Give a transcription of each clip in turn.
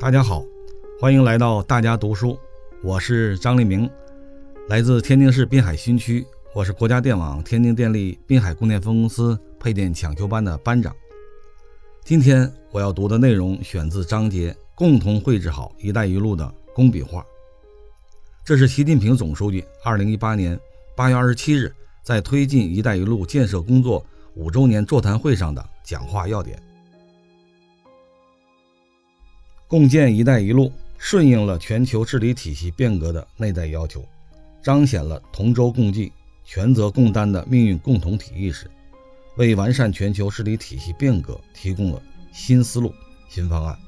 大家好，欢迎来到大家读书，我是张立明，来自天津市滨海新区，我是国家电网天津电力滨海供电分公司配电抢修班的班长。今天我要读的内容选自章节“共同绘制好‘一带一路’的工笔画”，这是习近平总书记2018年8月27日在推进“一带一路”建设工作五周年座谈会上的讲话要点。共建“一带一路”顺应了全球治理体系变革的内在要求，彰显了同舟共济、权责共担的命运共同体意识，为完善全球治理体系变革提供了新思路、新方案。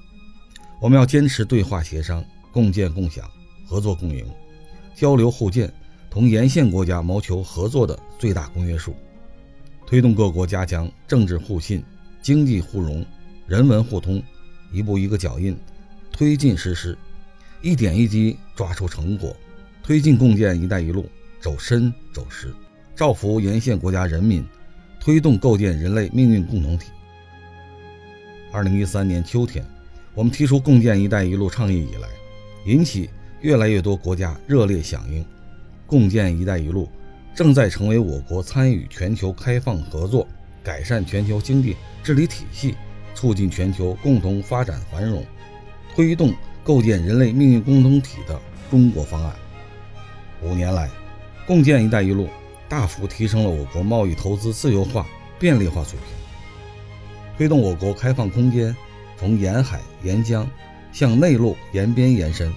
我们要坚持对话协商、共建共享、合作共赢、交流互鉴，同沿线国家谋求合作的最大公约数，推动各国加强政治互信、经济互融、人文互通，一步一个脚印。推进实施，一点一滴抓出成果，推进共建“一带一路”走深走实，造福沿线国家人民，推动构建人类命运共同体。二零一三年秋天，我们提出共建“一带一路”倡议以来，引起越来越多国家热烈响应。共建“一带一路”正在成为我国参与全球开放合作、改善全球经济治理体系、促进全球共同发展繁荣。推动构建人类命运共同体的中国方案。五年来，共建“一带一路”大幅提升了我国贸易投资自由化、便利化水平，推动我国开放空间从沿海沿江向内陆沿边延伸，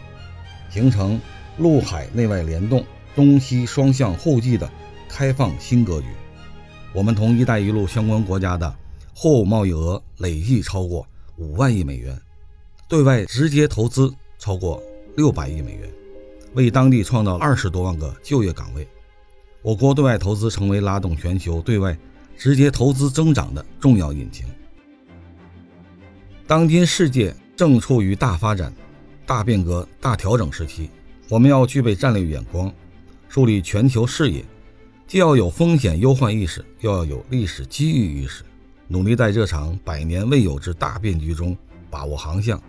形成陆海内外联动、东西双向互济的开放新格局。我们同“一带一路”相关国家的货物贸易额累计超过五万亿美元。对外直接投资超过六百亿美元，为当地创造二十多万个就业岗位。我国对外投资成为拉动全球对外直接投资增长的重要引擎。当今世界正处于大发展、大变革、大调整时期，我们要具备战略眼光，树立全球视野，既要有风险忧患意识，又要有历史机遇意识，努力在这场百年未有之大变局中把握航向。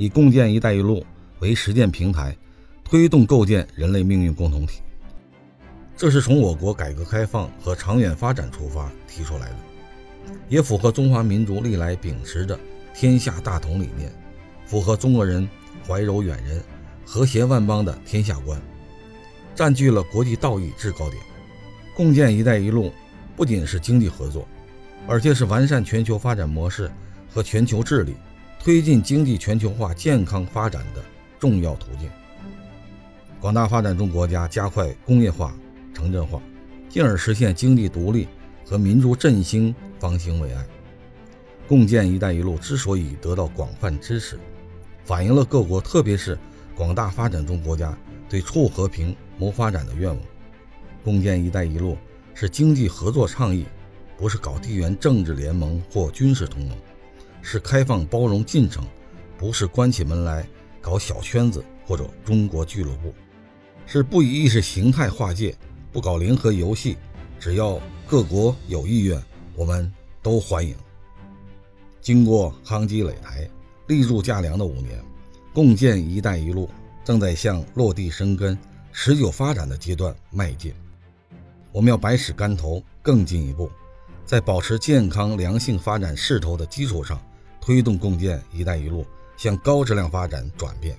以共建“一带一路”为实践平台，推动构建人类命运共同体。这是从我国改革开放和长远发展出发提出来的，也符合中华民族历来秉持的“天下大同”理念，符合中国人怀柔远人、和谐万邦的天下观，占据了国际道义制高点。共建“一带一路”不仅是经济合作，而且是完善全球发展模式和全球治理。推进经济全球化健康发展的重要途径。广大发展中国家加快工业化、城镇化，进而实现经济独立和民族振兴方兴未艾。共建“一带一路”之所以得到广泛支持，反映了各国，特别是广大发展中国家对促和平、谋发展的愿望。共建“一带一路”是经济合作倡议，不是搞地缘政治联盟或军事同盟。是开放包容进程，不是关起门来搞小圈子或者中国俱乐部，是不以意识形态划界，不搞零和游戏，只要各国有意愿，我们都欢迎。经过夯基垒台、立柱架梁的五年，共建“一带一路”正在向落地生根、持久发展的阶段迈进。我们要百尺竿头，更进一步，在保持健康良性发展势头的基础上。推动共建“一带一路”向高质量发展转变，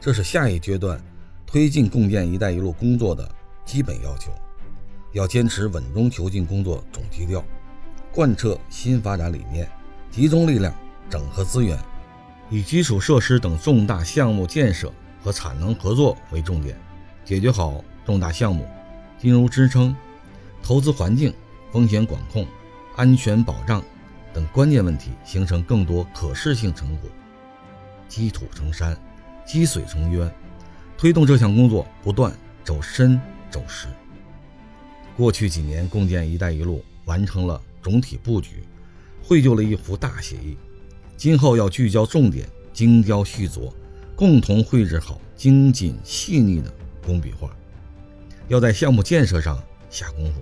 这是下一阶段推进共建“一带一路”工作的基本要求。要坚持稳中求进工作总基调，贯彻新发展理念，集中力量整合资源，以基础设施等重大项目建设和产能合作为重点，解决好重大项目、金融支撑、投资环境、风险管控、安全保障。等关键问题，形成更多可视性成果，积土成山，积水成渊，推动这项工作不断走深走实。过去几年，共建“一带一路”完成了总体布局，绘就了一幅大写意。今后要聚焦重点，精雕细琢，共同绘制好精谨细腻的工笔画。要在项目建设上下功夫，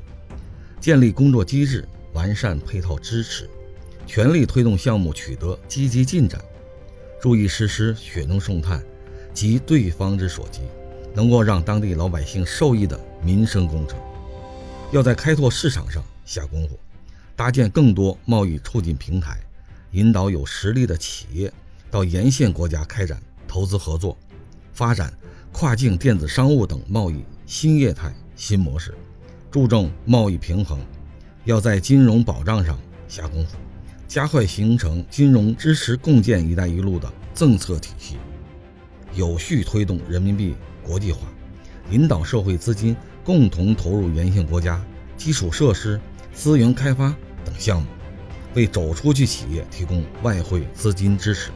建立工作机制，完善配套支持。全力推动项目取得积极进展，注意实施雪中送炭及对方之所急，能够让当地老百姓受益的民生工程。要在开拓市场上下功夫，搭建更多贸易促进平台，引导有实力的企业到沿线国家开展投资合作，发展跨境电子商务等贸易新业态新模式，注重贸易平衡。要在金融保障上下功夫，加快形成金融支持共建“一带一路”的政策体系，有序推动人民币国际化，引导社会资金。共同投入沿线国家基础设施、资源开发等项目，为走出去企业提供外汇资金支持。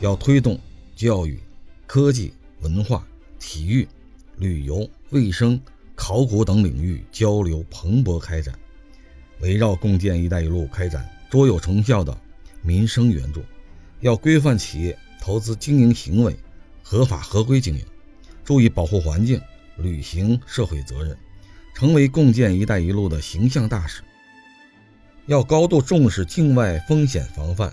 要推动教育、科技、文化、体育、旅游、卫生、考古等领域交流蓬勃开展。围绕共建“一带一路”开展卓有成效的民生援助。要规范企业投资经营行为，合法合规经营，注意保护环境。履行社会责任，成为共建“一带一路”的形象大使。要高度重视境外风险防范，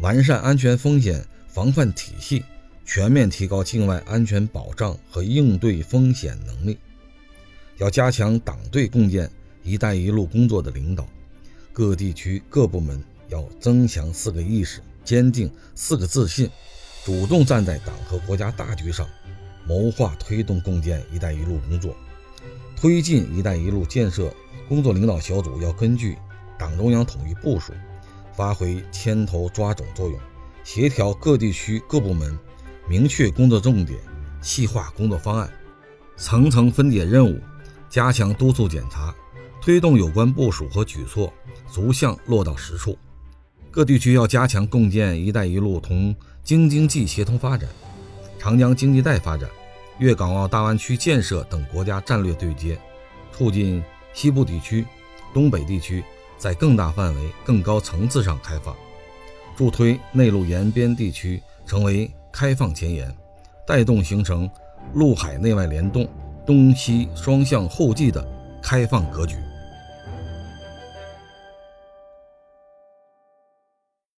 完善安全风险防范体系，全面提高境外安全保障和应对风险能力。要加强党对共建“一带一路”工作的领导，各地区各部门要增强四个意识，坚定四个自信，主动站在党和国家大局上。谋划推动共建“一带一路”工作，推进“一带一路”建设工作领导小组要根据党中央统一部署，发挥牵头抓总作用，协调各地区各部门，明确工作重点，细化工作方案，层层分解任务，加强督促检查，推动有关部署和举措逐项落到实处。各地区要加强共建“一带一路”同京津冀协同发展、长江经济带发展。粤港澳大湾区建设等国家战略对接，促进西部地区、东北地区在更大范围、更高层次上开放，助推内陆沿边地区成为开放前沿，带动形成陆海内外联动、东西双向互济的开放格局。